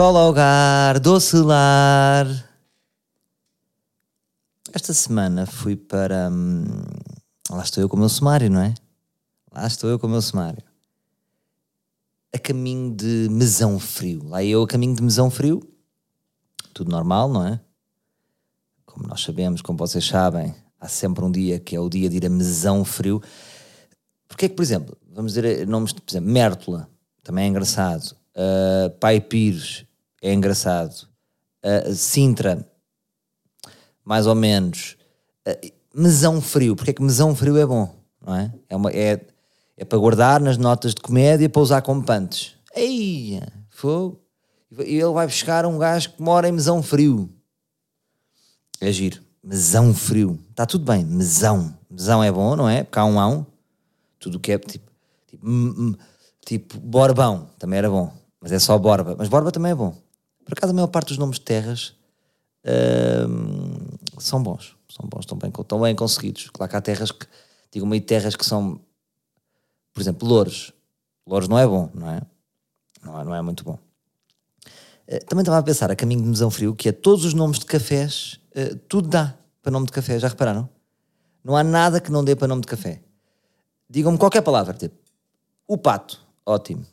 Escola Hogar, Doce Lar. Esta semana fui para. hum, lá estou eu com o meu sumário, não é? Lá estou eu com o meu sumário. A caminho de Mesão Frio. Lá eu a caminho de Mesão Frio. Tudo normal, não é? Como nós sabemos, como vocês sabem, há sempre um dia que é o dia de ir a Mesão Frio. Porque é que, por exemplo, vamos dizer nomes, por exemplo, Mértola, também é engraçado. Uh, Pai Pires, é engraçado. Uh, Sintra, mais ou menos. Uh, mesão Frio, porque é que Mesão Frio é bom, não é? É, uma, é, é para guardar nas notas de comédia para usar como pantes. Ei, fogo. E ele vai buscar um gajo que mora em Mesão Frio. É giro. Mesão Frio. Está tudo bem. Mesão. Mesão é bom, não é? Porque há um ão. Tudo o que é tipo, tipo, tipo Borbão também era bom. Mas é só Borba. Mas Borba também é bom. Por acaso a maior parte dos nomes de terras hum, são bons. São bons, estão bem, estão bem conseguidos. Claro que há terras que, digo meio terras que são, por exemplo, Louros. Louros não é bom, não é? Não é, não é muito bom. Eh, Também estava a pensar a caminho de Mesão Frio, que é todos os nomes de cafés, eh, tudo dá para nome de café, já repararam? Não há nada que não dê para nome de café. Digam-me qualquer palavra, tipo, o pato, ótimo.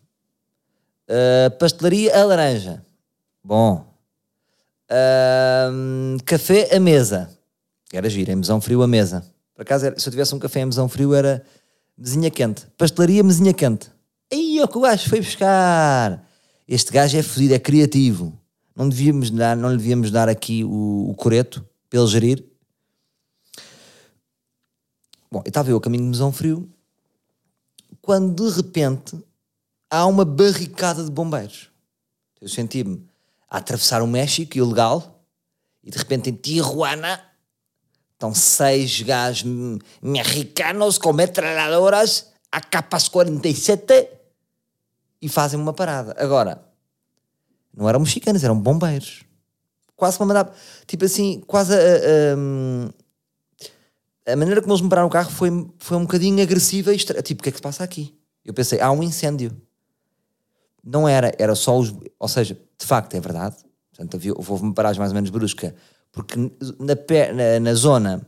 Uh, pastelaria a laranja, bom. Café a mesa, era giro, em mesão frio a mesa. Por acaso, era- se eu tivesse um café em mesão frio, era mesinha quente. Pastelaria, mesinha quente. Aí, o que o gajo foi buscar. Este gajo é fodido, é criativo. Não, devíamos dar, não lhe devíamos dar aqui o, o coreto para ele gerir. Bom, eu estava eu a caminho de mesão frio quando de repente há uma barricada de bombeiros. Eu senti-me a atravessar o México, ilegal, e de repente em Tijuana estão seis me- mexicanos com metralhadoras AK-47 e fazem uma parada. Agora, não eram mexicanos, eram bombeiros. Quase para mandar, tipo assim, quase a, a- a maneira como eles me pararam o carro foi, foi um bocadinho agressiva e estra... tipo, o que é que se passa aqui? Eu pensei, há um incêndio. Não era, era só os. Ou seja, de facto é verdade. Portanto, houve uma paragem mais ou menos brusca, porque na, na, na zona,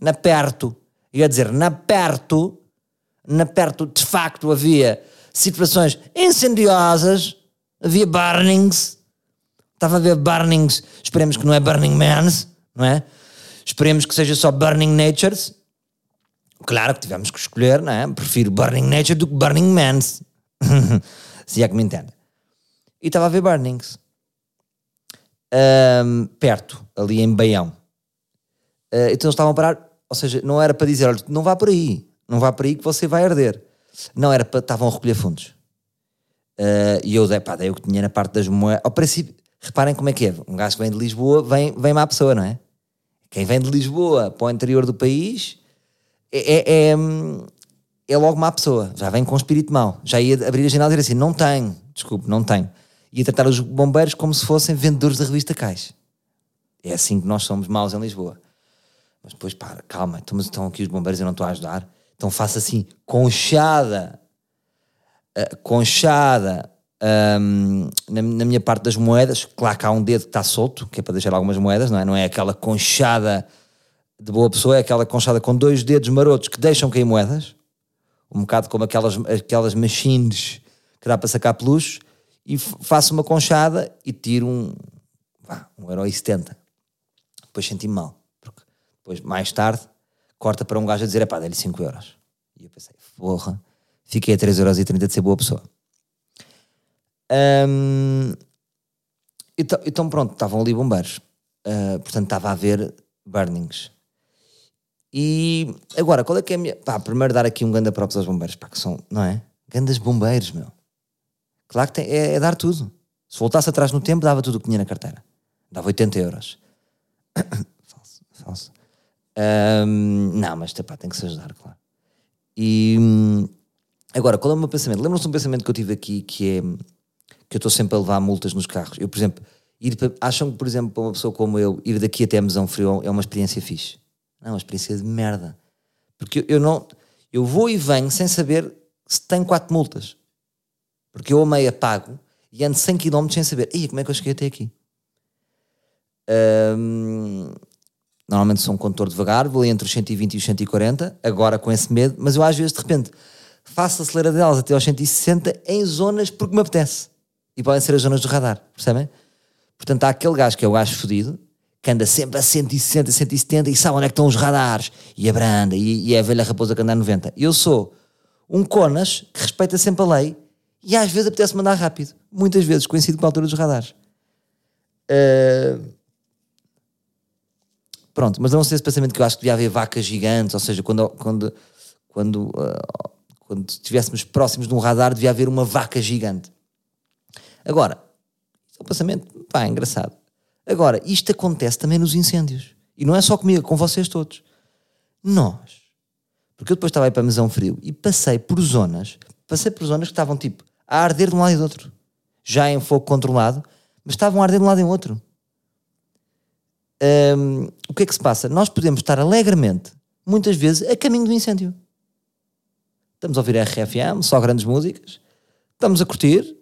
na perto, ia dizer, na perto, na perto, de facto havia situações incendiosas, havia burnings, estava a ver burnings, esperemos que não é Burning Mans, não é? Esperemos que seja só Burning Natures. Claro que tivemos que escolher, não é? Prefiro Burning Nature do que Burning Mans. Se é que me entende. E estava a ver Burnings. Ahm, perto, ali em Baião. Ah, então eles estavam a parar, ou seja, não era para dizer, olha, não vá por aí, não vá por aí que você vai arder. Não, era para, estavam a recolher fundos. Ah, e eu dei, pá, dei o que tinha na parte das moedas. Ao princípio, reparem como é que é, um gajo que vem de Lisboa, vem, vem má pessoa, não é? Quem vem de Lisboa para o interior do país é, é, é, é logo má pessoa, já vem com um espírito mau. Já ia abrir a janela e dizer assim: não tenho, desculpe, não tenho. Ia tratar os bombeiros como se fossem vendedores da revista Cais. É assim que nós somos maus em Lisboa. Mas depois, para, calma, então, estão aqui os bombeiros, eu não estou a ajudar. Então faça assim, conchada, ah, conchada hum, na, na minha parte das moedas. Claro que há um dedo que está solto, que é para deixar algumas moedas, não é? Não é aquela conchada de boa pessoa, é aquela conchada com dois dedos marotos que deixam cair moedas. Um bocado como aquelas, aquelas machines que dá para sacar peluches. E faço uma conchada e tiro um, vá, um e setenta. Depois senti-me mal. Porque depois, mais tarde, corta para um gajo a dizer: pá, dê-lhe 5 euros. E eu pensei: porra, fiquei a 3 euros e 30 de ser boa pessoa. Então, então pronto, estavam ali bombeiros. Ah, portanto, estava a haver burnings. E agora, qual é que é a minha. Pá, primeiro dar aqui um ganda props aos bombeiros, pá, que são, não é? Gandas bombeiros, meu. Claro que tem, é, é dar tudo. Se voltasse atrás no tempo, dava tudo o que tinha na carteira. Dava 80 euros. falso, falso. Ahm, não, mas pá, tem que se ajudar, claro. E hum, agora, qual é o meu pensamento? Lembram-se de um pensamento que eu tive aqui que é que eu estou sempre a levar multas nos carros. Eu, por exemplo, ir para- acham que, por exemplo, para uma pessoa como eu, ir daqui até Mesão Frio é uma experiência fixe? Não, é uma experiência de merda. Porque eu, eu não. Eu vou e venho sem saber se tenho quatro multas. Porque eu a meia pago e ando 100 km sem saber, Ih, como é que eu cheguei até aqui? Hum, normalmente sou um condutor devagar, vou entre os 120 e os 140, agora com esse medo, mas eu às vezes de repente faço aceleradelas até aos 160 em zonas porque me apetece. E podem ser as zonas do radar, percebem? Portanto, há aquele gajo que é o gajo fodido, que anda sempre a 160, 170 e sabe onde é que estão os radares, e abranda, e, e é a velha raposa que anda a 90. Eu sou um conas que respeita sempre a lei e às vezes apetece mandar rápido. Muitas vezes coincido com a altura dos radares. Uh... Pronto, mas não sei esse pensamento que eu acho que devia haver vacas gigantes, ou seja, quando, quando, quando, uh, quando estivéssemos próximos de um radar, devia haver uma vaca gigante. Agora, é um pensamento, pá, é engraçado. Agora, isto acontece também nos incêndios. E não é só comigo, é com vocês todos. Nós. Porque eu depois estava aí para Mesão Frio e passei por zonas, passei por zonas que estavam tipo a arder de um lado e do outro. Já em fogo controlado, mas estavam a arder de um lado e do outro. O que é que se passa? Nós podemos estar alegremente, muitas vezes, a caminho do incêndio. Estamos a ouvir RFM, só grandes músicas, estamos a curtir,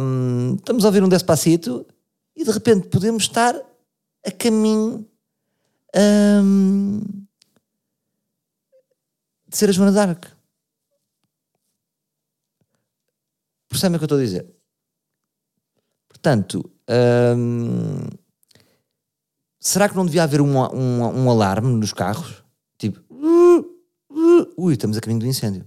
um, estamos a ouvir um Despacito e de repente podemos estar a caminho de ser a Joana d'Arc. Percebem o que eu estou a dizer? Portanto, um, será que não devia haver um, um, um alarme nos carros? Tipo, ui, estamos a caminho do incêndio.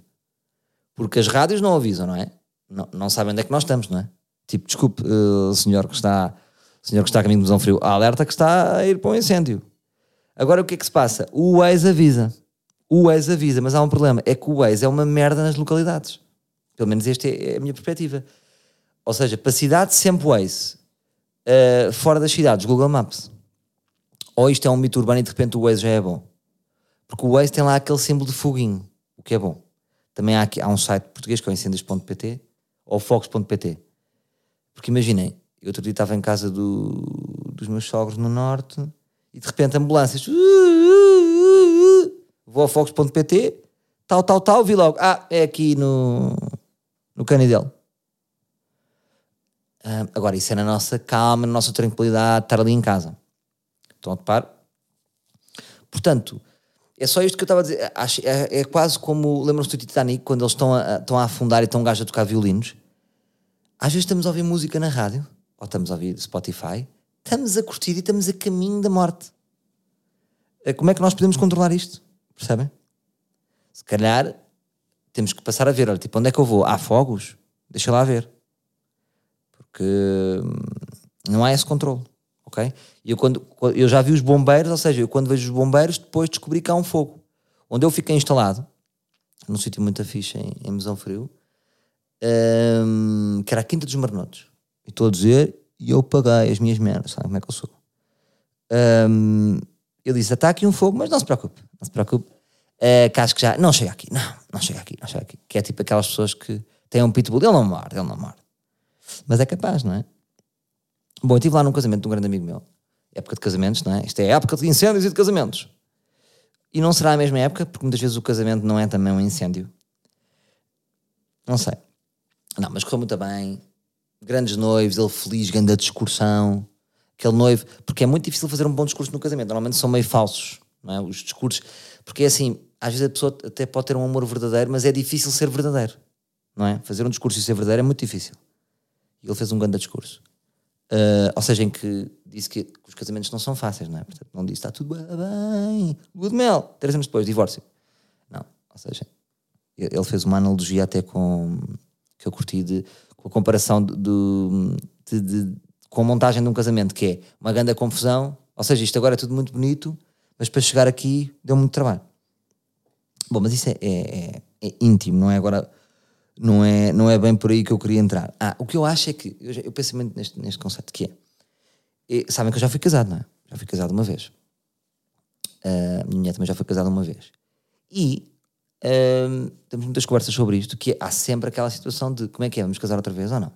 Porque as rádios não avisam, não é? Não, não sabem onde é que nós estamos, não é? Tipo, desculpe, uh, senhor que está senhor que está a caminho de Mosão Frio, alerta que está a ir para um incêndio. Agora o que é que se passa? O Waze avisa. O Waze avisa, mas há um problema. É que o Waze é uma merda nas localidades. Pelo menos esta é a minha perspectiva. Ou seja, para cidade sempre Waze. Uh, fora das cidades, Google Maps. Ou isto é um mito urbano e de repente o Waze já é bom. Porque o Waze tem lá aquele símbolo de foguinho, o que é bom. Também há, aqui, há um site português que é o incêndios.pt ou focos.pt. Porque imaginem, eu outro dia estava em casa do, dos meus sogros no norte e de repente ambulâncias. Uh, uh, uh, vou ao focos.pt, tal, tal, tal, vi logo. Ah, é aqui no, no Canidel. Uh, agora, isso é na nossa calma, na nossa tranquilidade, estar ali em casa. Estão a topar? Portanto, é só isto que eu estava a dizer. É, é quase como. Lembram-se do Titanic, quando eles estão a, estão a afundar e estão um gajo a tocar violinos? Às vezes estamos a ouvir música na rádio ou estamos a ouvir Spotify, estamos a curtir e estamos a caminho da morte. Eh, como é que nós podemos controlar isto? Percebem? Se calhar temos que passar a ver, olha, tipo, onde é que eu vou? Há fogos? Deixa lá ver. Porque hum, não há esse controle, ok? Eu, quando, eu já vi os bombeiros, ou seja, eu quando vejo os bombeiros, depois descobri que há um fogo. Onde eu fiquei instalado, num sítio muito fixe em, em Mesão Frio, um, que era a Quinta dos Marnotos. E estou a dizer, e eu paguei as minhas merdas, sabe como é que eu sou? Um, ele disse: está aqui um fogo, mas não se preocupe, não se preocupe. Uh, que acho que já. Não chega aqui, não, não chega aqui, não chega aqui. Que é tipo aquelas pessoas que têm um pitbull, ele não morde, ele não morde. Mas é capaz, não é? Bom, eu estive lá num casamento de um grande amigo meu, época de casamentos, não é? Isto é época de incêndios e de casamentos. E não será a mesma época, porque muitas vezes o casamento não é também um incêndio. Não sei. Não, mas correu muito bem grandes noivos, ele feliz, grande discursão, aquele noivo, porque é muito difícil fazer um bom discurso no casamento, normalmente são meio falsos, não é? Os discursos, porque é assim, às vezes a pessoa até pode ter um amor verdadeiro, mas é difícil ser verdadeiro, não é? Fazer um discurso e ser verdadeiro é muito difícil. E ele fez um grande discurso. Uh, ou seja, em que disse que, os casamentos não são fáceis, não é? Portanto, não disse está tudo bem, good mel, três anos depois, divórcio. Não, ou seja, ele fez uma analogia até com que eu curti de com a comparação de, de, de, com a montagem de um casamento, que é uma grande confusão, ou seja, isto agora é tudo muito bonito, mas para chegar aqui deu muito trabalho. Bom, mas isso é, é, é, é íntimo, não é agora, não é, não é bem por aí que eu queria entrar. Ah, o que eu acho é que, eu, eu penso muito neste, neste conceito, que é, é, sabem que eu já fui casado, não é? Já fui casado uma vez. Uh, minha mulher também já foi casada uma vez. E um, temos muitas conversas sobre isto, que é, há sempre aquela situação de como é que é, vamos casar outra vez ou não?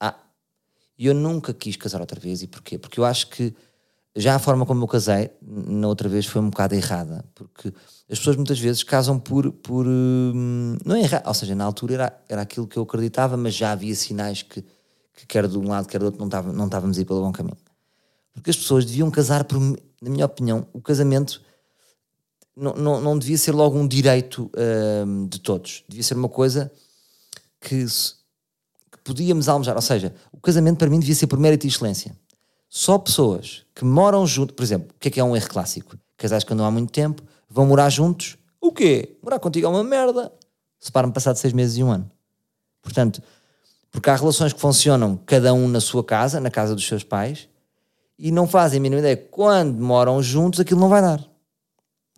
Ah, eu nunca quis casar outra vez, e porquê? Porque eu acho que já a forma como eu casei, na outra vez, foi um bocado errada, porque as pessoas muitas vezes casam por. por hum, não é errado, ou seja, na altura era, era aquilo que eu acreditava, mas já havia sinais que, que quer de um lado, quer do outro, não, estava, não estávamos a ir pelo bom caminho. Porque as pessoas deviam casar, por, na minha opinião, o casamento não, não, não devia ser logo um direito hum, de todos, devia ser uma coisa que, que podíamos almejar, ou seja, o casamento para mim devia ser por mérito e excelência só pessoas que moram junto, por exemplo, o que é que é um erro clássico? Casais que andam há muito tempo vão morar juntos. O quê? Morar contigo é uma merda. Separam-me passado seis meses e um ano. Portanto, porque há relações que funcionam cada um na sua casa, na casa dos seus pais, e não fazem a mínima ideia quando moram juntos aquilo não vai dar.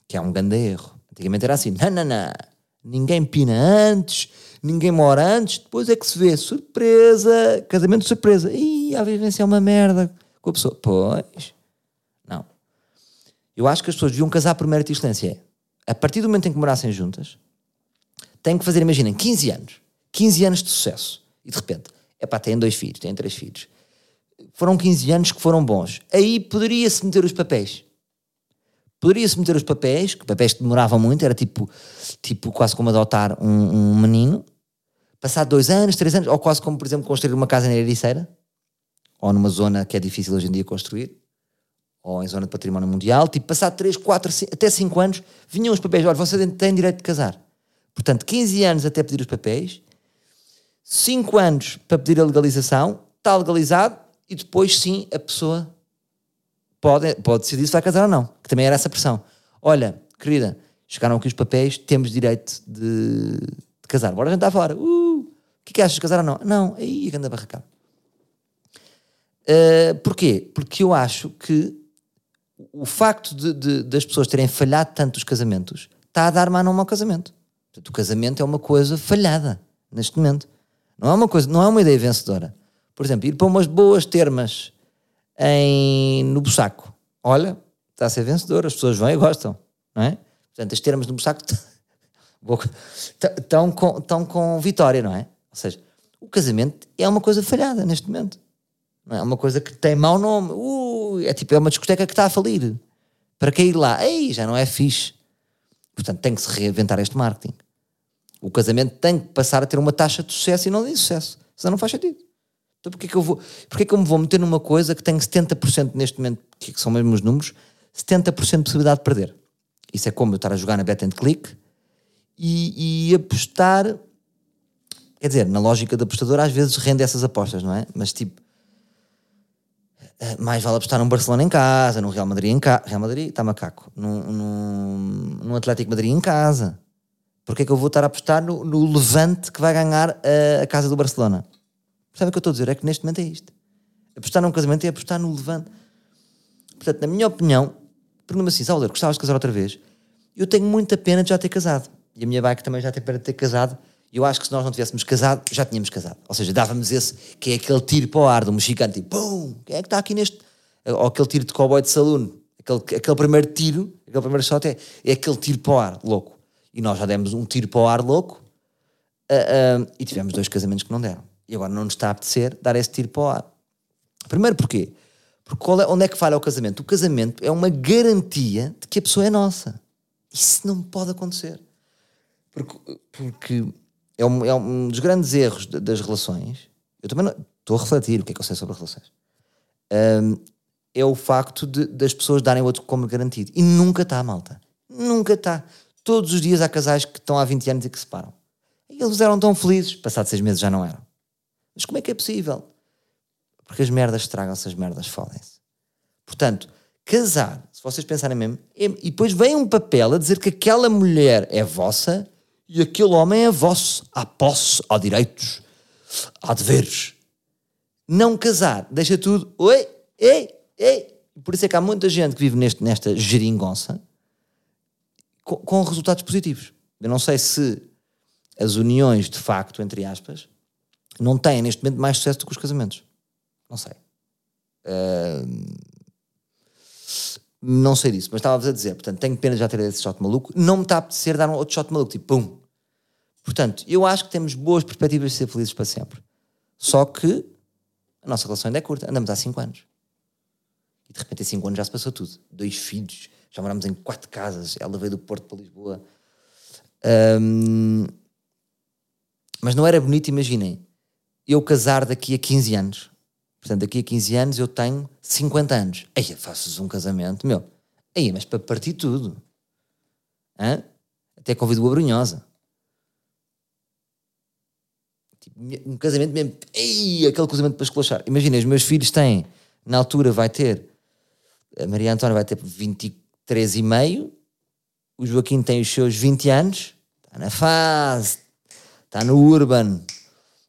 Que é um grande erro. Antigamente era assim: não, não, não. Ninguém pina antes, ninguém mora antes, depois é que se vê. Surpresa, casamento de surpresa. Ih, a vivência é uma merda com a pessoa. Pois. Não. Eu acho que as pessoas deviam casar mérito e excelência. É, a partir do momento em que morassem juntas, têm que fazer, imaginem, 15 anos. 15 anos de sucesso. E de repente, é pá, têm dois filhos, têm três filhos. Foram 15 anos que foram bons. Aí poderia-se meter os papéis. Poderia-se meter os papéis, que papéis que demoravam muito, era tipo, tipo quase como adotar um, um menino. Passar dois anos, três anos, ou quase como, por exemplo, construir uma casa na Ericeira ou numa zona que é difícil hoje em dia construir, ou em zona de património mundial, tipo, passar 3, 4, 5, até 5 anos, vinham os papéis, olha, você tem direito de casar. Portanto, 15 anos até pedir os papéis, 5 anos para pedir a legalização, está legalizado, e depois sim a pessoa pode, pode decidir se vai casar ou não, que também era essa pressão. Olha, querida, chegaram aqui os papéis, temos direito de, de casar, bora jantar fora. Uh, o que, é que achas casar ou não? Não, aí anda barracado. Uh, porquê? Porque eu acho que o facto de, de, das pessoas terem falhado tanto os casamentos está a dar nome ao casamento. Portanto, o casamento é uma coisa falhada neste momento. Não é uma coisa, não é uma ideia vencedora. Por exemplo, ir para umas boas termas em, no Bussaco. Olha, está a ser vencedor, as pessoas vão e gostam, não é? Portanto, as termas no Bussaco estão com, com vitória, não é? Ou seja, o casamento é uma coisa falhada neste momento. Não é uma coisa que tem mau nome. Uh, é tipo, é uma discoteca que está a falir. Para cair lá, ei, já não é fixe. Portanto, tem que se reinventar este marketing. O casamento tem que passar a ter uma taxa de sucesso e não de insucesso. Senão não faz sentido. Então porquê que eu vou, porquê que eu me vou meter numa coisa que tem 70% neste momento, que são mesmo os números, 70% de possibilidade de perder? Isso é como eu estar a jogar na bet and click e, e apostar. Quer dizer, na lógica do apostador, às vezes rende essas apostas, não é? Mas tipo, mais vale apostar num Barcelona em casa, num Real Madrid em casa. Real Madrid está macaco. Num, num, num, Atlético Madrid em casa. Porquê é que eu vou estar a apostar no, no Levante que vai ganhar a, a casa do Barcelona? Sabe o que eu estou a dizer? É que neste momento é isto. Apostar num casamento é apostar no Levante. Portanto, na minha opinião, pergunta-me assim, Salvador, gostavas de casar outra vez? Eu tenho muita pena de já ter casado. E a minha bike também já tem pena de ter casado eu acho que se nós não tivéssemos casado, já tínhamos casado. Ou seja, dávamos esse, que é aquele tiro para o ar do mexicano, tipo, pum, quem é que está aqui neste. Ou aquele tiro de cowboy de saloon, aquele, aquele primeiro tiro, aquele primeiro shot é, é aquele tiro para o ar, louco. E nós já demos um tiro para o ar louco uh, uh, e tivemos dois casamentos que não deram. E agora não nos está a apetecer dar esse tiro para o ar. Primeiro porquê? Porque é, onde é que falha o casamento? O casamento é uma garantia de que a pessoa é nossa. Isso não pode acontecer. Porque, porque é um, é um dos grandes erros de, das relações. Eu também estou a refletir o que é que eu sei sobre relações. Um, é o facto de, das pessoas darem outro como garantido. E nunca está, malta. Nunca está. Todos os dias há casais que estão há 20 anos e que se separam. E eles eram tão felizes, passados seis meses já não eram. Mas como é que é possível? Porque as merdas estragam-se, as merdas fodem-se. Portanto, casar, se vocês pensarem mesmo, é, e depois vem um papel a dizer que aquela mulher é vossa e aquele homem é vosso. Há posse, há direitos, há deveres. Não casar, deixa tudo. Oi, ei, ei. Por isso é que há muita gente que vive neste, nesta geringonça com, com resultados positivos. Eu não sei se as uniões, de facto, entre aspas, não têm neste momento mais sucesso do que os casamentos. Não sei. Uh, não sei disso, mas estava-vos a dizer, portanto, tenho pena de já ter esse shot maluco. Não me está a apetecer dar um outro shot maluco, tipo, pum. Portanto, eu acho que temos boas perspectivas de ser felizes para sempre. Só que a nossa relação ainda é curta, andamos há 5 anos. de repente em 5 anos já se passou tudo. Dois filhos, já morámos em quatro casas. Ela veio do Porto para Lisboa. Um, mas não era bonito, imaginem. Eu casar daqui a 15 anos. Portanto, daqui a 15 anos eu tenho 50 anos. Aí faço um casamento, meu. Aí, mas para partir tudo. Hã? Até convido o Abrunhosa. Tipo, um casamento mesmo. Ei, aquele casamento para esculachar. Imagina, os meus filhos têm, na altura vai ter, a Maria Antônia vai ter 23 e meio, o Joaquim tem os seus 20 anos, está na fase, está no urban,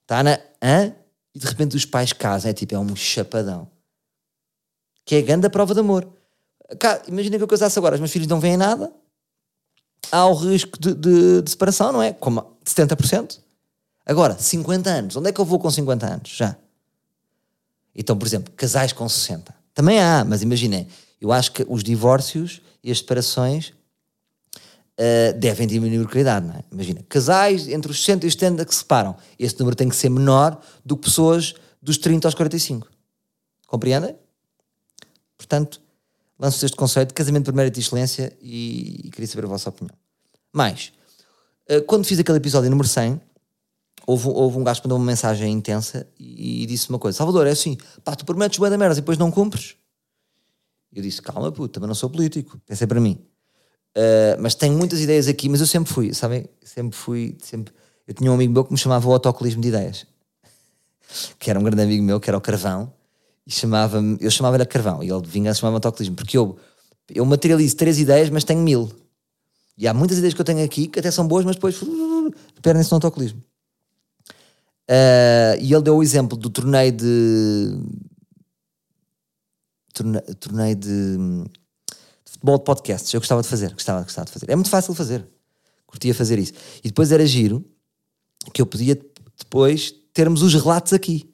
está na. Hã? E de repente os pais casam, é tipo, é um chapadão. Que é a grande prova de amor. Imagina que eu casasse agora, os meus filhos não veem nada, há o risco de, de, de separação, não é? Como 70%. Agora, 50 anos. Onde é que eu vou com 50 anos? Já. Então, por exemplo, casais com 60. Também há, mas imaginem, eu acho que os divórcios e as separações uh, devem diminuir a idade, não é? Imagina, casais entre os 60 e os 70 que se separam. Esse número tem que ser menor do que pessoas dos 30 aos 45. Compreendem? Portanto, lanço este conceito de casamento de primeira excelência e, e, queria saber a vossa opinião. Mais, uh, quando fiz aquele episódio número 100, houve, houve um gajo que mandou uma mensagem intensa e, e disse uma coisa: Salvador, é assim, pá, tu prometes bué da merda e depois não cumpres. Eu disse: calma, puto, também não sou político, pensei para mim. Uh, mas tenho muitas ideias aqui, mas eu sempre fui, sabem? Sempre fui, sempre. Eu tinha um amigo meu que me chamava o autocolismo de ideias, que era um grande amigo meu, que era o Carvão, e chamava-me, eu chamava-lhe Carvão, e ele de vingança chamava-me autocolismo, porque eu, eu materializo três ideias, mas tenho mil. E há muitas ideias que eu tenho aqui que até são boas, mas depois perdem-se no autocolismo. Uh, e ele deu o exemplo do torneio de. Torneio, de, futebol de podcasts. Eu gostava de fazer, gostava, gostava de fazer. É muito fácil fazer. Curtia fazer isso. E depois era giro que eu podia depois termos os relatos aqui.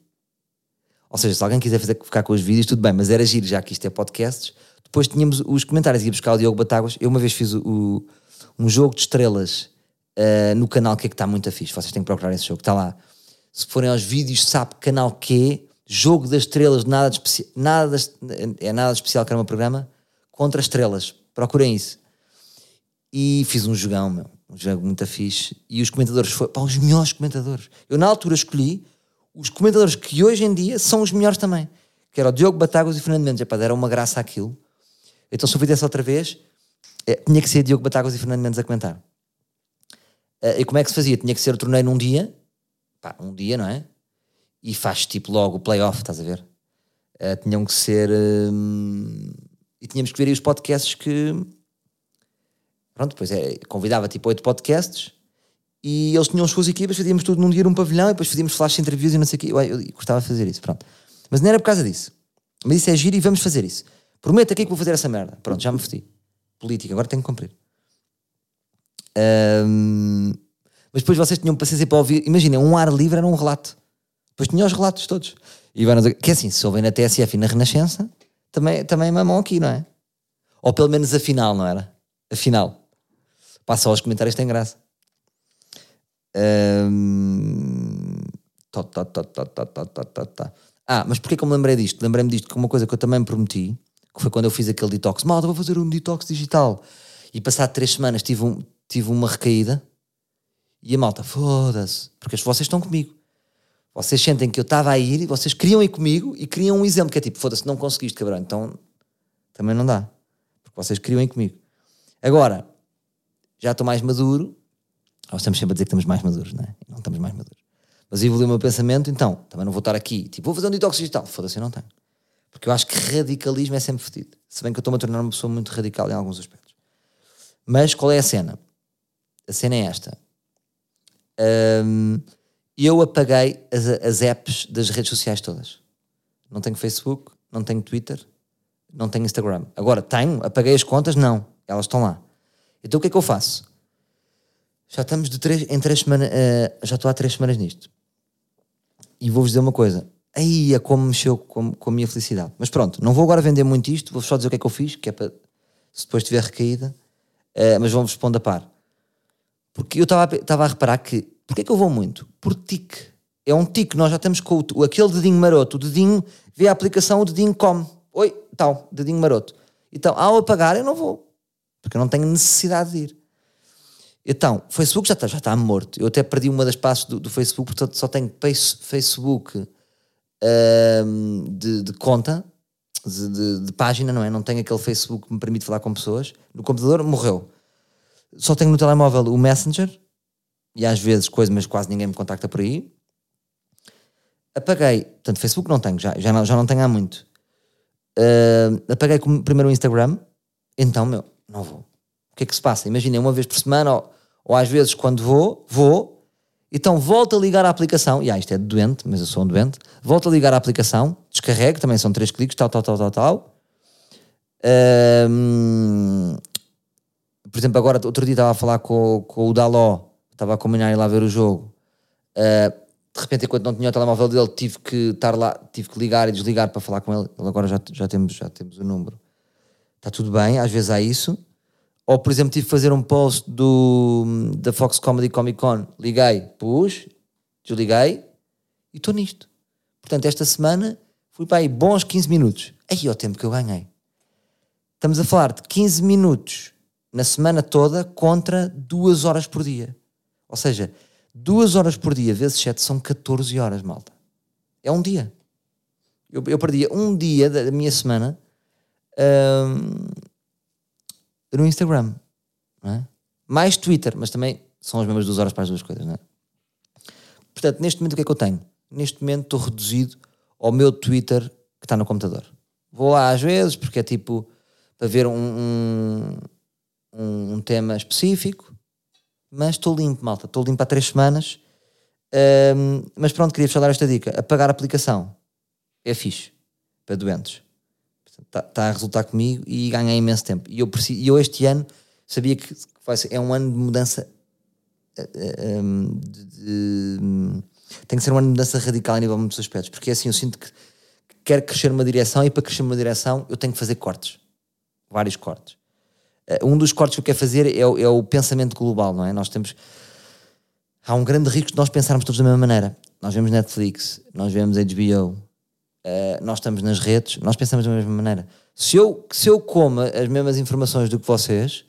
Ou seja, se alguém quiser fazer, ficar com os vídeos, tudo bem, mas era giro, já que isto é podcasts. Depois tínhamos os comentários, ia buscar o Diogo Batáguas. Eu uma vez fiz o, um jogo de estrelas uh, no canal que é que está muito fixe. Vocês têm que procurar esse jogo, está lá se forem aos vídeos, sabe canal Q, Jogo das Estrelas, nada de especial, nada é nada de especial que era um programa, contra estrelas. Procurem isso. E fiz um jogão, meu, um jogo muito fixe. E os comentadores foram, pá, os melhores comentadores. Eu na altura escolhi os comentadores que hoje em dia são os melhores também. Que era o Diogo Batagos e o Fernando Mendes. Epá, era uma graça aquilo. Então se eu fizesse outra vez, é, tinha que ser Diogo Batagos e Fernando Mendes a comentar. Uh, e como é que se fazia? Tinha que ser o torneio num dia pá, um dia, não é? E faz tipo logo o playoff, estás a ver? Uh, tinham que ser. Uh, e tínhamos que ver aí os podcasts que. Pronto, depois é, convidava tipo oito podcasts e eles tinham as suas equipas, fazíamos tudo num dia num pavilhão e depois fazíamos flash interviews e não sei o quê. Eu, eu, gostava de fazer isso, pronto. Mas não era por causa disso. Mas isso é giro e vamos fazer isso. Prometo aqui que vou fazer essa merda. Pronto, já me fodi. Política, agora tenho que cumprir. Um, mas depois vocês tinham paciência para ouvir. Imagina, um ar livre era um relato. Depois tinha os relatos todos. E vai que assim, se ouvem na TSF e na Renascença, também, também mamam aqui, não é? Ou pelo menos a final, não era? A final. Passa aos comentários, tem graça. Um... Ah, mas porquê que eu me lembrei disto? Lembrei-me disto com uma coisa que eu também prometi, que foi quando eu fiz aquele detox. Malta, vou fazer um detox digital. E passado três semanas tive, um, tive uma recaída e a malta, foda-se, porque vocês estão comigo. Vocês sentem que eu estava a ir e vocês queriam ir comigo e queriam um exemplo, que é tipo, foda-se, não conseguiste, cabrão. Então também não dá. Porque vocês queriam ir comigo. Agora, já estou mais maduro. Nós estamos sempre a dizer que estamos mais maduros, não é? Não estamos mais maduros. Mas evoluiu o meu pensamento, então também não vou estar aqui, tipo, vou fazer um detox digital. Foda-se, eu não tenho. Porque eu acho que radicalismo é sempre fedido. Se bem que eu estou-me a tornar uma pessoa muito radical em alguns aspectos. Mas qual é a cena? A cena é esta. Um, eu apaguei as, as apps das redes sociais todas. Não tenho Facebook, não tenho Twitter, não tenho Instagram. Agora, tenho, apaguei as contas? Não, elas estão lá. Então o que é que eu faço? Já estamos de três, em três semanas, uh, já estou há três semanas nisto. E vou-vos dizer uma coisa. Aí é como mexeu com, com a minha felicidade. Mas pronto, não vou agora vender muito isto, vou só dizer o que é que eu fiz, que é para se depois tiver recaída, uh, mas vamos responder a par. Porque eu estava a reparar que. Porquê é que eu vou muito? Por tique. É um tique. Nós já estamos com o, aquele dedinho maroto. O dedinho vê a aplicação, o dedinho come. oi, tal, dedinho maroto. Então, ao apagar, eu não vou, porque eu não tenho necessidade de ir. Então, Facebook já está, já está morto. Eu até perdi uma das passos do, do Facebook, portanto só tenho Facebook um, de, de, conta, de, de, de, página, não é? Não tenho aquele Facebook que me permite falar com pessoas. No computador morreu. Só tenho no telemóvel o Messenger e às vezes coisa, mas quase ninguém me contacta por aí. Apaguei, portanto, Facebook não tenho, já, já, não, já não tenho há muito. Uh, apaguei primeiro o Instagram, então, meu, não vou. O que é que se passa? Imaginem, uma vez por semana, ou, ou às vezes quando vou, vou, então volto a ligar a aplicação, e ah, isto é doente, mas eu sou um doente, volto a ligar a aplicação, descarrego, também são três cliques, tal, tal, tal, tal, tal. Um, por exemplo, agora, outro dia estava a falar com, com o Daló, estava a combinar ir lá ver o jogo. Uh, de repente, enquanto não tinha o telemóvel dele, tive que estar lá, tive que ligar e desligar para falar com ele. Ele agora já, já, temos, já temos o número. Está tudo bem, às vezes há isso. Ou, por exemplo, tive que fazer um post do, da Fox Comedy Comic Con. Liguei, pus, desliguei e estou nisto. Portanto, esta semana fui para aí bons 15 minutos. Aí é o tempo que eu ganhei. Estamos a falar de 15 minutos na semana toda contra 2 horas por dia. Ou seja, 2 horas por dia vezes 7 são 14 horas, malta. É um dia. Eu, eu perdia um dia da minha semana hum, no Instagram. É? Mais Twitter, mas também são as mesmas duas horas para as duas coisas. Não é? Portanto, neste momento o que é que eu tenho? Neste momento estou reduzido ao meu Twitter que está no computador. Vou lá às vezes, porque é tipo para ver um, um, um tema específico, mas estou limpo, malta. Estou limpo há três semanas. Um, mas pronto, queria-vos dar esta dica. Apagar a aplicação é fixe para doentes está, tá a resultar comigo e ganhei imenso tempo. E eu, preciso, eu este ano sabia que vai ser, é um ano de mudança. Eh, eh, ehm, de, de, tem que ser um ano de mudança radical a nível de muitos aspectos, porque é assim, eu sinto que quero crescer numa direção e para crescer numa direção eu tenho que fazer cortes, vários cortes. Eh, um dos cortes que eu quero fazer é, é o pensamento global, não é? Nós temos. Há um grande risco de nós pensarmos todos da mesma maneira. Nós vemos Netflix, nós vemos HBO, uh, nós estamos nas redes, nós pensamos da mesma maneira. Se eu, se eu como as mesmas informações do que vocês,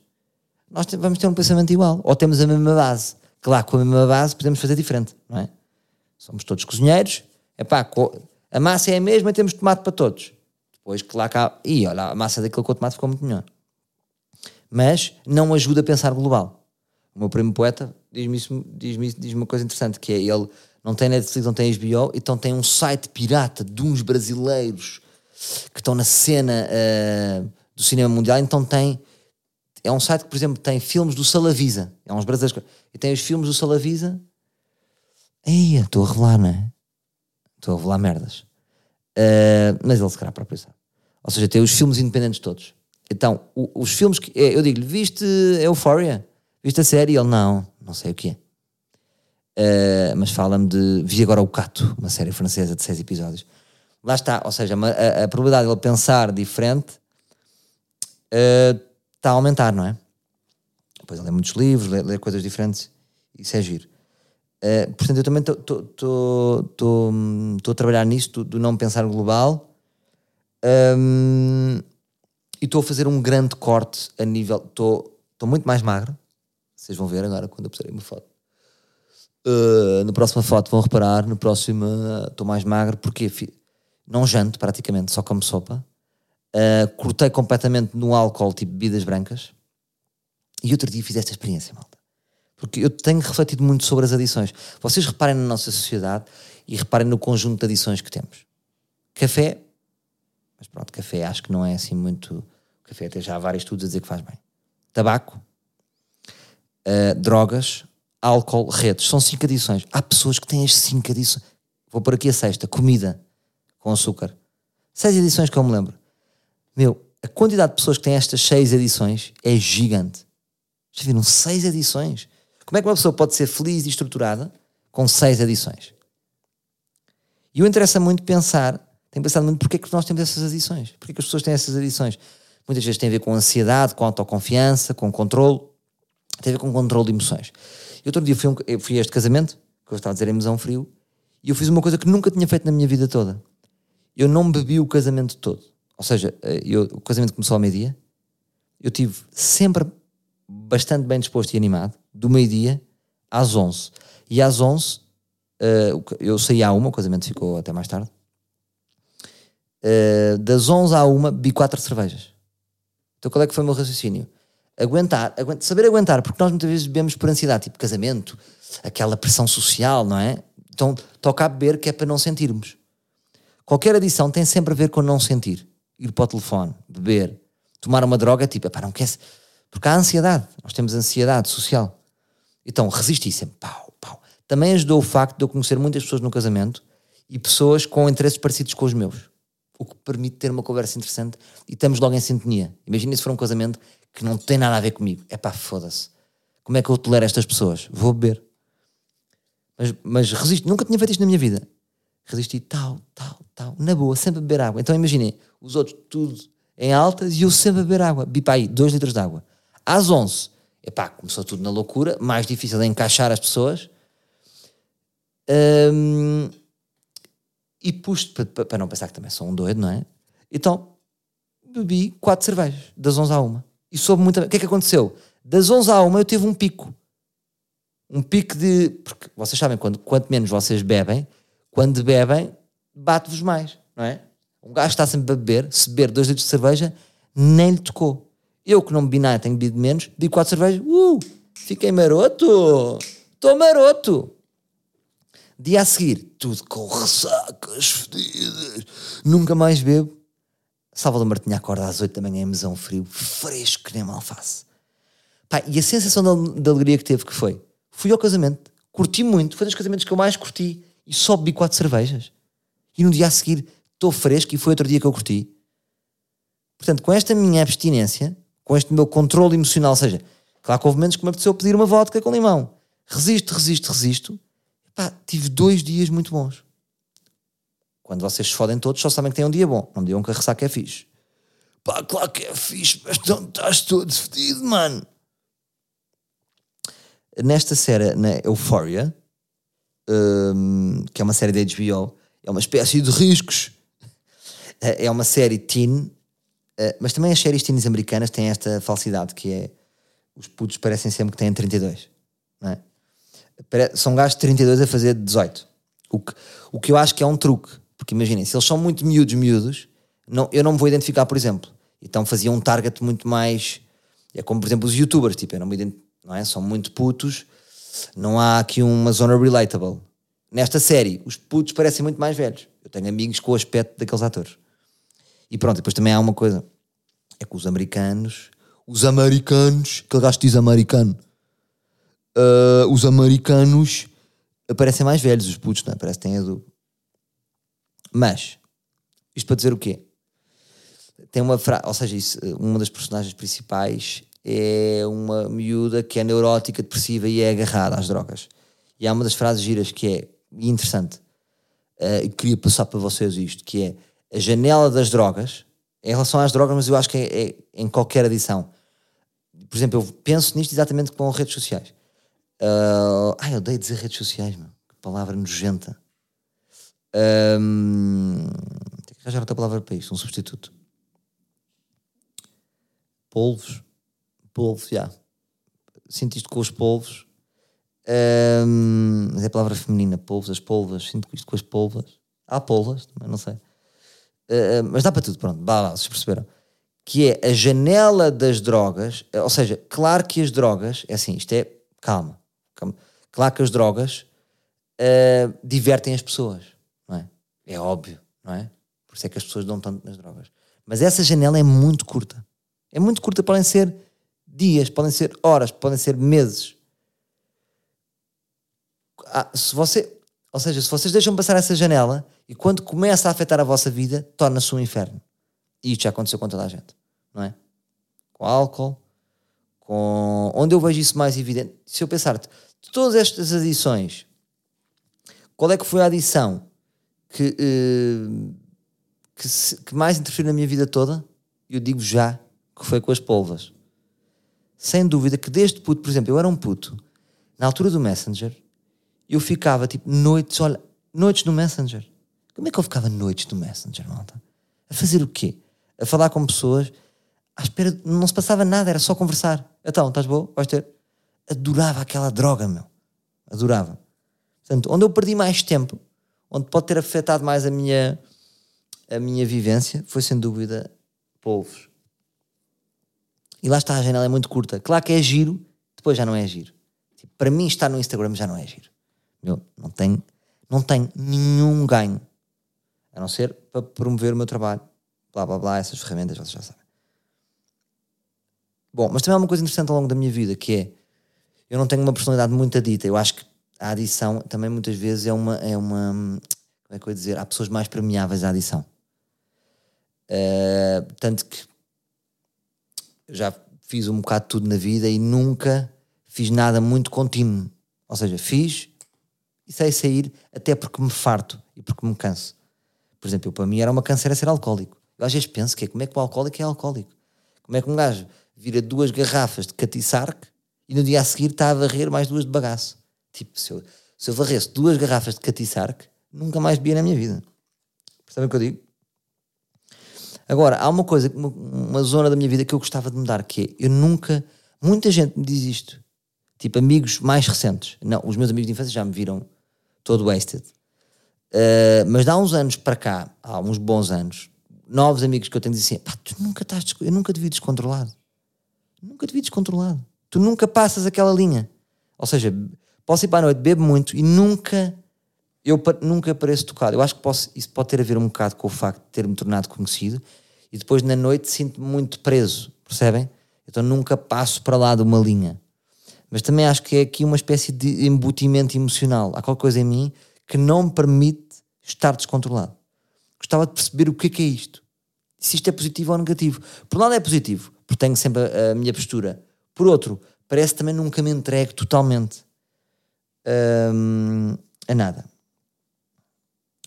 nós vamos ter um pensamento igual. Ou temos a mesma base. Claro, com a mesma base podemos fazer diferente, não é? Somos todos cozinheiros. Epá, a massa é a mesma, temos tomate para todos. Depois, claro que há... Ih, olha, a massa daquele com o tomate ficou muito melhor. Mas não ajuda a pensar global. O meu primo poeta diz-me diz diz uma coisa interessante, que é ele não tem Netflix, não tem HBO, então tem um site pirata de uns brasileiros que estão na cena uh, do cinema mundial, então tem é um site que, por exemplo, tem filmes do Salavisa, é uns brasileiros, e tem os filmes do Salavisa, Eia, estou a revelar, não é? Estou a revelar merdas. Uh, mas ele se calhar próprio sabe. Ou seja, tem os filmes independentes todos. Então, o, os filmes que. Eu digo-lhe, viste Euphoria? Viste a série? Ele, não, não sei o que é. Uh, mas fala-me de. Vi agora o Cato, uma série francesa de seis episódios. Lá está, ou seja, a, a probabilidade de ele pensar diferente uh, está a aumentar, não é? Depois ele lê muitos livros, lê, lê coisas diferentes, isso é giro. Uh, portanto, eu também estou a trabalhar nisto, do, não pensar global, um, e estou a fazer um grande corte a nível. Estou muito mais magro, vocês vão ver agora quando eu postarei uma foto Uh, na próxima foto vão reparar, no próximo estou uh, mais magro, porque não janto praticamente, só como sopa. Uh, cortei completamente no álcool, tipo bebidas brancas. E outro dia fiz esta experiência, malta. Porque eu tenho refletido muito sobre as adições. Vocês reparem na nossa sociedade e reparem no conjunto de adições que temos. Café, mas pronto, café acho que não é assim muito. Café até já há vários estudos a dizer que faz bem. Tabaco, uh, drogas, álcool, redes. São cinco adições. Há pessoas que têm as cinco adições. Vou por aqui a sexta. Comida com açúcar. Seis edições que eu me lembro. Meu, a quantidade de pessoas que têm estas seis edições é gigante. Já viram? Seis edições. Como é que uma pessoa pode ser feliz e estruturada com seis edições? E eu interessa muito pensar, tenho pensado muito porque é que nós temos essas adições. Porque é que as pessoas têm essas adições. Muitas vezes tem a ver com ansiedade, com autoconfiança, com controle. Tem a ver com controle de emoções. E outro dia fui, um, fui a este casamento, que eu estava a dizer em mesão frio, e eu fiz uma coisa que nunca tinha feito na minha vida toda. Eu não bebi o casamento todo. Ou seja, eh, eu, o casamento começou ao meio-dia, eu tive sempre bastante bem disposto e animado, do meio-dia às 11. E às 11, uh, eu saí à uma, o casamento ficou até mais tarde. Uh, das 11 à uma, bebi quatro cervejas. Então qual é que foi o meu raciocínio? Aguentar, saber aguentar, porque nós muitas vezes bebemos por ansiedade, tipo casamento, aquela pressão social, não é? Então toca a beber que é para não sentirmos. Qualquer adição tem sempre a ver com não sentir. Ir para o telefone, beber, tomar uma droga, tipo, epá, não quer Porque há ansiedade, nós temos ansiedade social. Então resisti sempre, pau, pau. Também ajudou o facto de eu conhecer muitas pessoas no casamento e pessoas com interesses parecidos com os meus. O que permite ter uma conversa interessante e estamos logo em sintonia. Imagina se for um casamento que não tem nada a ver comigo. É pá, foda-se. Como é que eu tolero estas pessoas? Vou beber. Mas, mas resisto, nunca tinha feito isto na minha vida. Resisti tal, tal, tal, na boa, sempre a beber água. Então imaginem, os outros tudo em altas e eu sempre a beber água. Bi para aí, 2 litros de água. Às 11, epá, começou tudo na loucura, mais difícil de encaixar as pessoas. Um, e pus, para não pensar que também sou um doido, não é? Então, bebi quatro cervejas, das 11 à 1. E soube muito. O que é que aconteceu? Das 11 à 1 eu tive um pico. Um pico de. Porque vocês sabem, quando, quanto menos vocês bebem, quando bebem, bate-vos mais, não é? Um gajo está sempre a beber, se beber 2 litros de cerveja, nem lhe tocou. Eu que não bebi nada, tenho bebido menos, bebi 4 cervejas, uh, fiquei maroto, estou maroto. Dia a seguir, tudo com ressacas fedidas, nunca mais bebo. Salvador Martinha acorda às 8 da manhã em mesão frio, fresco que nem uma alface. Pá, e a sensação de, alegria que teve que foi, fui ao casamento, curti muito, foi dos casamentos que eu mais curti, e só bebi 4 cervejas. E no dia a seguir, estou fresco, e foi outro dia que eu curti. Portanto, com esta minha abstinência, com este meu controle emocional, ou seja, claro que houve momentos que me apeteceu pedir uma vodka com limão. Resisto, resisto, resisto. Pá, tive dois dias muito bons. Quando vocês se fodem todos, só sabem que têm um dia bom. Não me digam que a ressaca é fixe. Pá, claro que é fixe, mas não estás todo fedido, mano. Nesta série, na Euphoria, um, que é uma série da HBO, é uma espécie de riscos. É uma série teen, eh, mas também as séries teens americanas têm esta falsidade que é os putos parecem sempre que têm 32, não é? São gajos de 32 a fazer 18. O que, o que eu acho que é um truque, porque imaginem, se eles são muito miúdos, miúdos, não, eu não me vou identificar, por exemplo. Então fazia um target muito mais. É como, por exemplo, os youtubers, tipo, eu não me identifico, não é? São muito putos, não há aqui uma zona relatable. Nesta série, os putos parecem muito mais velhos. Eu tenho amigos com o aspecto daqueles atores. E pronto, depois também há uma coisa: é que os americanos, os americanos, aquele gajo diz americano, uh, os americanos parecem mais velhos, os putos, não é? Parece que têm edu. Mas, isto para dizer o quê? Tem uma frase, ou seja, isso, uma das personagens principais é uma miúda que é neurótica, depressiva e é agarrada às drogas. E há uma das frases giras que é interessante, uh, e queria passar para vocês isto, que é a janela das drogas, em relação às drogas, mas eu acho que é, é em qualquer adição. Por exemplo, eu penso nisto exatamente com redes sociais. Uh, ai, odeio dizer redes sociais, meu. Que palavra nojenta. Um, tem que arranjar outra palavra para isto, um substituto. Polvos. Polvos, já. Yeah. Sinto isto com os polvos. Um, mas é a palavra feminina, polvos, as polvas. Sinto isto com as polvas. Há polvas, também não sei. Uh, mas dá para tudo, pronto. Vá lá, vocês perceberam. Que é a janela das drogas. Ou seja, claro que as drogas, é assim, isto é, calma Claro que as drogas uh, divertem as pessoas, não é? É óbvio, não é? Por isso é que as pessoas dão tanto nas drogas. Mas essa janela é muito curta. É muito curta, podem ser dias, podem ser horas, podem ser meses. Ah, se você, ou seja, se vocês deixam passar essa janela e quando começa a afetar a vossa vida, torna-se um inferno. E isto já aconteceu com toda a gente, não é? Com álcool, com onde eu vejo isso mais evidente. Se eu pensar de todas estas adições, qual é que foi a adição que, uh, que, se, que, mais interferiu na minha vida toda? Eu digo já que foi com as polvas. Sem dúvida que desde puto, por exemplo, eu era um puto, na altura do Messenger, eu ficava tipo noites, olha, noites no Messenger. Como é que eu ficava noites no Messenger, malta? A fazer o quê? a falar com pessoas, à espera, não se passava nada, era só conversar. Então, estás boa? Vais ter? Adorava aquela droga, meu. Adorava. Portanto, onde eu perdi mais tempo, onde pode ter afetado mais a minha, a minha vivência, foi sem dúvida polvos. E lá está, a janela é muito curta. Claro que é giro, depois já não é giro. Tipo, para mim, estar no Instagram já não é giro. Meu, não tem, não tem nenhum ganho. A não ser para promover o meu trabalho. Blá, blá, blá, essas ferramentas, vocês já sabem. Bom, mas também há uma coisa interessante ao longo da minha vida, que é, eu não tenho uma personalidade muito adita. Eu acho que a adição também muitas vezes é uma, é uma como é que eu ia dizer, há pessoas mais permeáveis à adição. Uh, tanto que já fiz um bocado de tudo na vida e nunca fiz nada muito contínuo. Ou seja, fiz e sei sair até porque me farto e porque me canso. Por exemplo, eu, para mim era uma canseira ser alcoólico. Eu às vezes penso que é como é que o alcoólico é alcoólico? Como é que um gajo vira duas garrafas de catiçarque e no dia a seguir está a varrer mais duas de bagaço? Tipo, se eu, se eu varresse duas garrafas de catiçarque, nunca mais bebia na minha vida. Percebem o que eu digo? Agora, há uma coisa, uma, uma, zona da minha vida que eu gostava de mudar, que é, eu nunca, muita gente me diz isto, tipo amigos mais recentes, não, os meus amigos de infância já me viram todo wasted, uh, mas há uns anos para cá, há uns bons anos, novos amigos que eu tenho dizem assim, pá, tu nunca estás, eu nunca te vi descontrolado, nunca te vi descontrolado, tu nunca passas aquela linha, ou seja, posso ir para a noite, bebo muito e nunca eu nunca pareço tocado. Eu acho que posso, isso pode ter a ver um bocado com o facto de ter-me tornado conhecido e depois na noite sinto-me muito preso, percebem? Então nunca passo para lá de uma linha. Mas também acho que é aqui uma espécie de embutimento emocional. Há qualquer coisa em mim que não me permite estar descontrolado. Gostava de perceber o que é que é isto. Se isto é positivo ou negativo. Por um lado é positivo, porque tenho sempre a, a minha postura. Por outro, parece também nunca me entregue totalmente hum, a nada.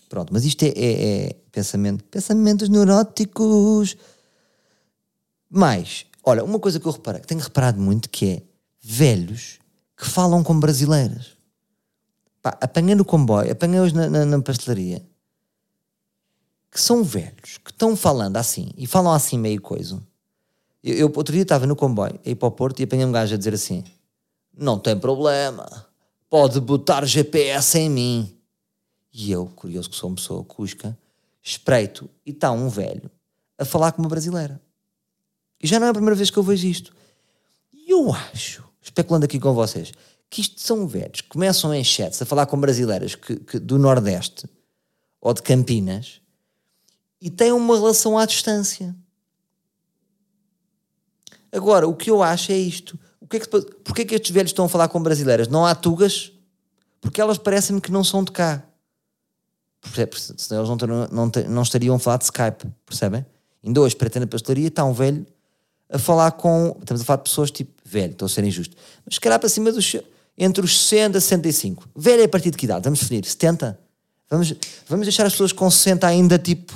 Pronto, mas isto é, é, é pensamento, pensamentos neuróticos. Mais, olha, uma coisa que eu reparei, que tenho reparado muito, que é velhos que falam com brasileiras. Pá, apanhei no comboio, apanhei-os na, na, na pastelaria, que são velhos, que estão falando assim, e falam assim meio coisa. Eu, eu outro dia estava no comboio, a ir para o Porto, e apanhei um gajo a dizer assim, não tem problema, pode botar GPS em mim. E eu, curioso que sou uma pessoa cusca, espreito e está um velho a falar com uma brasileira. E já não é a primeira vez que eu vejo isto. E eu acho, especulando aqui com vocês, que isto são velhos que começam em chats a falar com brasileiras que, que, do Nordeste ou de Campinas e têm uma relação à distância. Agora, o que eu acho é isto. O que é que, porquê é que estes velhos estão a falar com brasileiras? Não há tugas? Porque elas parecem-me que não são de cá senão eles não, não, não estariam a falar de Skype, percebem? Ainda hoje, ter na pastelaria, está um velho a falar com. Estamos a falar de pessoas tipo velho, estou a ser injusto, mas se calhar para cima dos. entre os 60 e 65. Velho é a partir de que idade? Vamos definir, 70? Vamos, vamos deixar as pessoas com 60 ainda tipo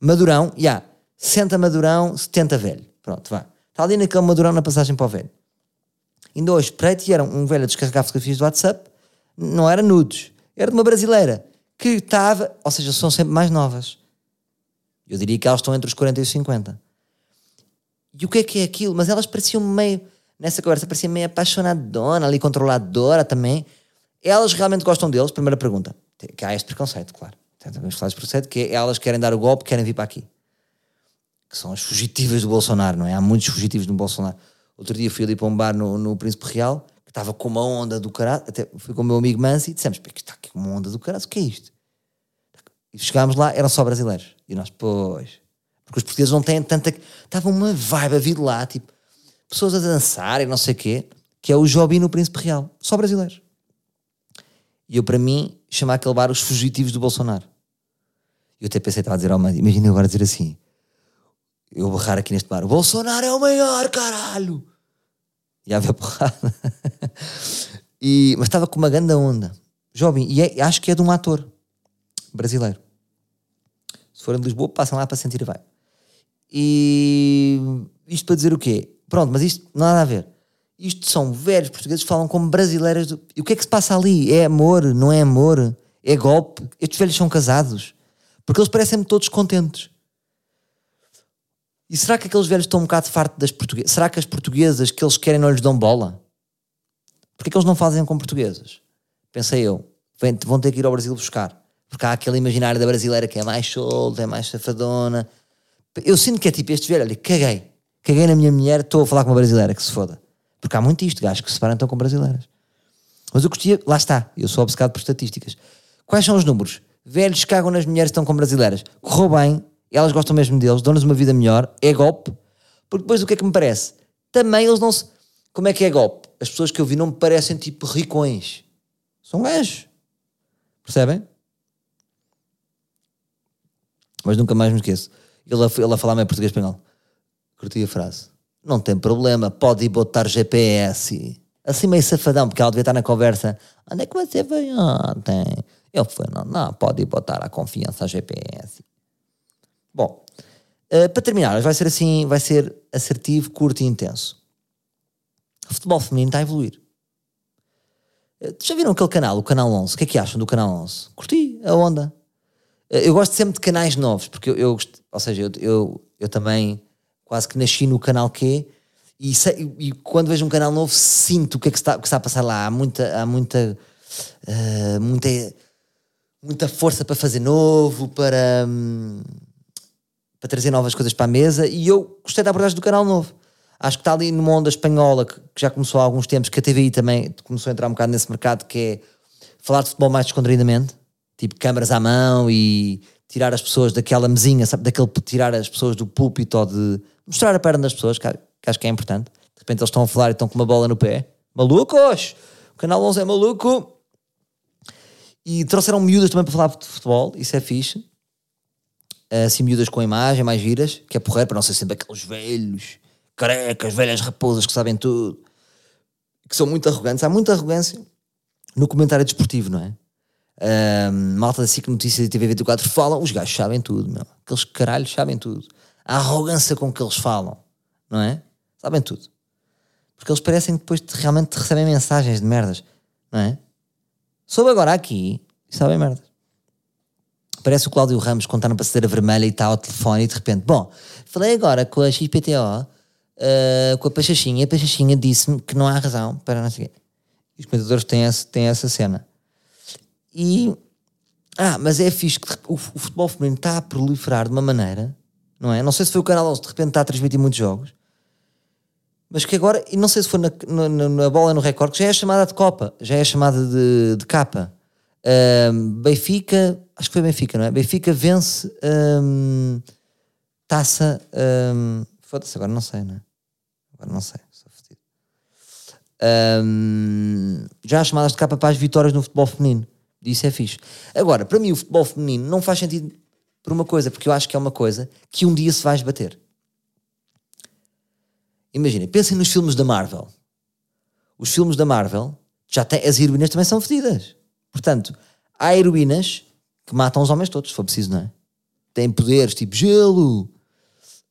madurão, já, yeah, 60 madurão, 70 velho. Pronto, vá. Está ali naquele madurão na passagem para o velho. Ainda hoje, preto, e era um velho a descarregar fotografias do WhatsApp, não era nudes, era de uma brasileira que estava, ou seja, são sempre mais novas. Eu diria que elas estão entre os 40 e os 50. E o que é que é aquilo? Mas elas pareciam meio, nessa conversa, pareciam meio apaixonadona, ali controladora também. Elas realmente gostam deles? Primeira pergunta. Que há este preconceito, claro. Temos falar deste preconceito, que é, elas querem dar o golpe, querem vir para aqui. Que são as fugitivas do Bolsonaro, não é? Há muitos fugitivos no Bolsonaro. Outro dia fui ali para um bar no, no Príncipe Real estava com uma onda do caralho, até fui com o meu amigo Mansi e dissemos, que está aqui uma onda do caralho, o que é isto? E chegámos lá, eram só brasileiros. E nós, pois, porque os portugueses não têm tanta... Estava uma vibe a vir lá, tipo, pessoas a dançar e não sei o quê, que é o Jobi no Príncipe Real, só brasileiros. E eu, para mim, chamar aquele bar os fugitivos do Bolsonaro. Eu até pensei, estava a dizer, oh, imagina agora dizer assim, eu barrar aqui neste bar, o Bolsonaro é o maior, caralho! E havia porrada. e, mas estava com uma grande onda. Jovem. E é, acho que é de um ator brasileiro. Se forem de Lisboa, passam lá para sentir a vibe. E isto para dizer o quê? Pronto, mas isto não há nada a ver. Isto são velhos portugueses que falam como brasileiras. Do... E o que é que se passa ali? É amor? Não é amor? É golpe? Estes velhos são casados? Porque eles parecem-me todos contentes. E será que aqueles velhos estão um bocado farto das portuguesas? Será que as portuguesas que eles querem não lhes dão bola? Porquê que eles não fazem com portuguesas? Pensei eu, vão ter que ir ao Brasil buscar. Porque há aquele imaginário da brasileira que é mais solta, é mais safadona. Eu sinto que é tipo este velho, olha, caguei. Caguei na minha mulher, estou a falar com uma brasileira, que se foda. Porque há muito isto, gajos que se separam então com brasileiras. Mas eu curtia, lá está, eu sou obcecado por estatísticas. Quais são os números? Velhos cagam nas mulheres que estão com brasileiras. Correu bem, elas gostam mesmo deles, dão-nos uma vida melhor, é golpe. Porque depois o que é que me parece? Também eles não se. Como é que é golpe? As pessoas que eu vi não me parecem tipo ricões. São gajos. Percebem? Mas nunca mais me esqueço. Ele a, ele a falar meio português espanhol. Curti a frase. Não tem problema, pode ir botar GPS. Assim meio safadão, porque ela devia estar na conversa. Onde é que você foi ontem? Eu fui, não, não, pode ir botar a confiança a GPS. Bom, uh, para terminar, vai ser assim, vai ser assertivo, curto e intenso. O futebol feminino está a evoluir. Uh, já viram aquele canal, o Canal 11? O que é que acham do Canal 11? Curti a onda. Uh, eu gosto sempre de canais novos, porque eu, eu ou seja, eu, eu, eu também quase que nasci no canal Q e, sei, e, quando vejo um canal novo sinto o que é que está, que está a passar lá. Há muita, há muita, muita, muita força para fazer novo, para, um, para trazer novas coisas para a mesa e eu gostei da abordagem do canal novo. Acho que está ali numa onda espanhola que, que já começou há alguns tempos, que a TVI também começou a entrar um bocado nesse mercado, que é falar de futebol mais descontraídamente, tipo câmaras à mão e tirar as pessoas daquela mesinha, sabe? Daquele tirar as pessoas do púlpito ou de mostrar a perna das pessoas, que, que acho que é importante. De repente eles estão a falar e estão com uma bola no pé. Malucos! O canal 11 é maluco! E trouxeram miúdas também para falar de futebol, isso é fixe. Assim, miúdas com imagem, mais giras, que é porreiro, para não ser sempre aqueles velhos, carecas, velhas raposas que sabem tudo, que são muito arrogantes. Há muita arrogância no comentário desportivo, não é? Um, malta da SIC Notícias e TV24 falam, os gajos sabem tudo, meu. Aqueles caralhos sabem tudo. A arrogância com que eles falam, não é? Sabem tudo. Porque eles parecem que depois realmente recebem mensagens de merdas, não é? Soube agora aqui e sabem merdas. Parece o Cláudio Ramos contar na passadeira vermelha e está ao telefone e de repente, bom, falei agora com a XPTO, uh, com a Pachachinha, a Pachachinha disse-me que não há razão para não quê. E os comentadores têm, esse, têm essa cena. E. Ah, mas é fixe que o, o futebol feminino está a proliferar de uma maneira, não é? Não sei se foi o Canal 11 de repente está a transmitir muitos jogos, mas que agora, e não sei se foi na, na, na bola no recorde, que já é chamada de Copa, já é chamada de, de capa. Um, Benfica, acho que foi Benfica, não é? Benfica vence um, taça. Um, Foda-se, agora não sei, não é? Agora não sei, sou fodido. Um, já há chamadas de capa para as vitórias no futebol feminino. Isso é fixe. Agora, para mim, o futebol feminino não faz sentido por uma coisa, porque eu acho que é uma coisa que um dia se vai esbater. Imaginem, pensem nos filmes da Marvel. Os filmes da Marvel, já tem, as heroínas também são fedidas. Portanto, há heroínas que matam os homens todos, se for preciso, não é? Têm poderes tipo gelo,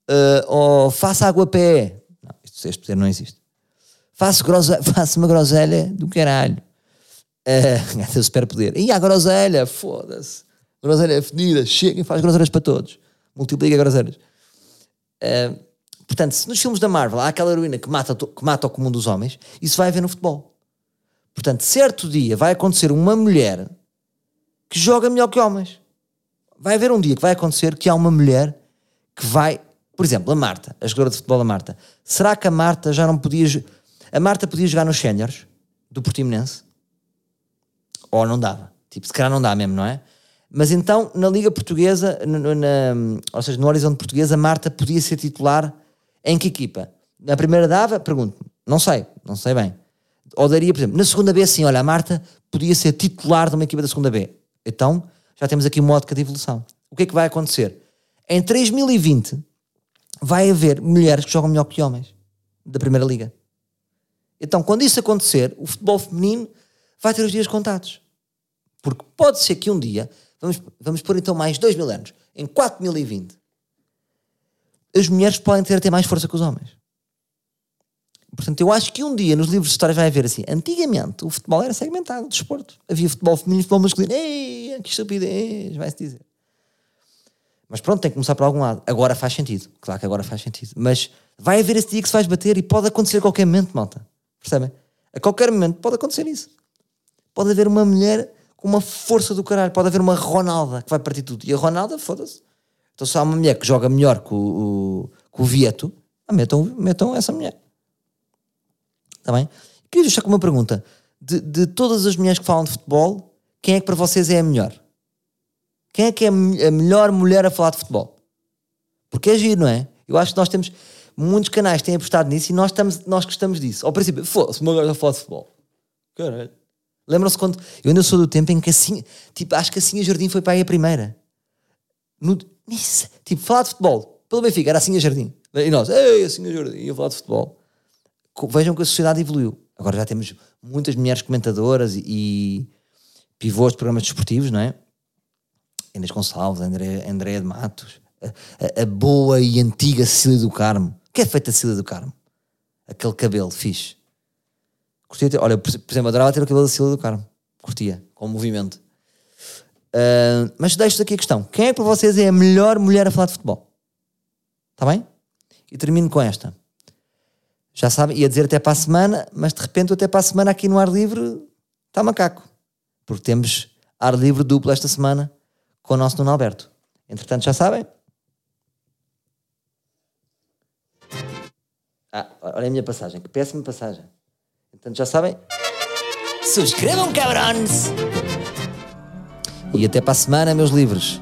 uh, ou faça água a pé. Não, este poder não existe. Faço uma groselha do caralho. Uh, tem super poder. E a groselha, foda-se. Groselha é fedida, chega e faz groselhas para todos. Multiplica groselhas. Uh, portanto, se nos filmes da Marvel há aquela heroína que mata, que mata o comum dos homens, isso vai haver no futebol. Portanto, certo dia vai acontecer uma mulher que joga melhor que homens. Vai haver um dia que vai acontecer que há uma mulher que vai. Por exemplo, a Marta, a jogadora de futebol, a Marta. Será que a Marta já não podia. A Marta podia jogar nos séniores do Portimonense? Ou não dava? Tipo, se calhar não dá mesmo, não é? Mas então, na Liga Portuguesa, na, na, ou seja, no Horizonte Português, a Marta podia ser titular em que equipa? Na primeira dava? Pergunto. Não sei, não sei bem. Ou daria, por exemplo, na segunda B, sim, olha, a Marta podia ser titular de uma equipa da segunda B. Então, já temos aqui uma ótica de evolução. O que é que vai acontecer? Em 3020, vai haver mulheres que jogam melhor que homens da Primeira Liga. Então, quando isso acontecer, o futebol feminino vai ter os dias contados. Porque pode ser que um dia, vamos, vamos pôr então mais dois mil anos, em 4020, as mulheres podem ter até mais força que os homens. Portanto, eu acho que um dia nos livros de história vai haver assim. Antigamente o futebol era segmentado, desporto. Havia futebol feminino e futebol masculino. Ei, que estupidez, vai-se dizer. Mas pronto, tem que começar por algum lado. Agora faz sentido. Claro que agora faz sentido. Mas vai haver esse dia que se vais bater e pode acontecer a qualquer momento, malta. Percebem? A qualquer momento pode acontecer isso. Pode haver uma mulher com uma força do caralho. Pode haver uma Ronalda que vai partir tudo. E a Ronalda, foda-se. Então se há uma mulher que joga melhor que o, o, que o Vieto, ah, metam, metam essa mulher. Está bem? Queria deixar com uma pergunta. De, de todas as mulheres que falam de futebol, quem é que para vocês é a melhor? Quem é que é a melhor mulher a falar de futebol? Porque é giro, não é? Eu acho que nós temos. Muitos canais têm apostado nisso e nós, estamos, nós gostamos disso. Ao princípio, foda-se, uma gaja a falar de futebol. Caralho. Lembram-se quando. Eu ainda sou do tempo em que assim. Tipo, acho que assim a Jardim foi para aí a primeira. No, tipo, falar de futebol. Pelo Benfica, era assim a Jardim. E nós, ei, assim a Jardim, ia falar de futebol. Vejam que a sociedade evoluiu. Agora já temos muitas mulheres comentadoras e, e pivôs de programas desportivos, não é? Inês Gonçalves, André, André de Matos, a, a, boa e antiga Cecília do Carmo. O que é feita a Cecília do Carmo? Aquele cabelo fixe. Curtia ter, olha, por, exemplo, adorava ter o cabelo da Cecília do Carmo. Curtia, com o movimento. Uh, mas deixo aqui a questão: quem é para vocês é a melhor mulher a falar de futebol? Está bem? E termino com esta. Já sabem, ia dizer até para a semana, mas de repente até para a semana aqui no ar livre está macaco. Porque temos ar livre duplo esta semana com o nosso Nuno Alberto. Entretanto, já sabem. Ah, olha a minha passagem, que péssima passagem. Entretanto, já sabem. Subscrevam, cabrões! E até para a semana, meus livros.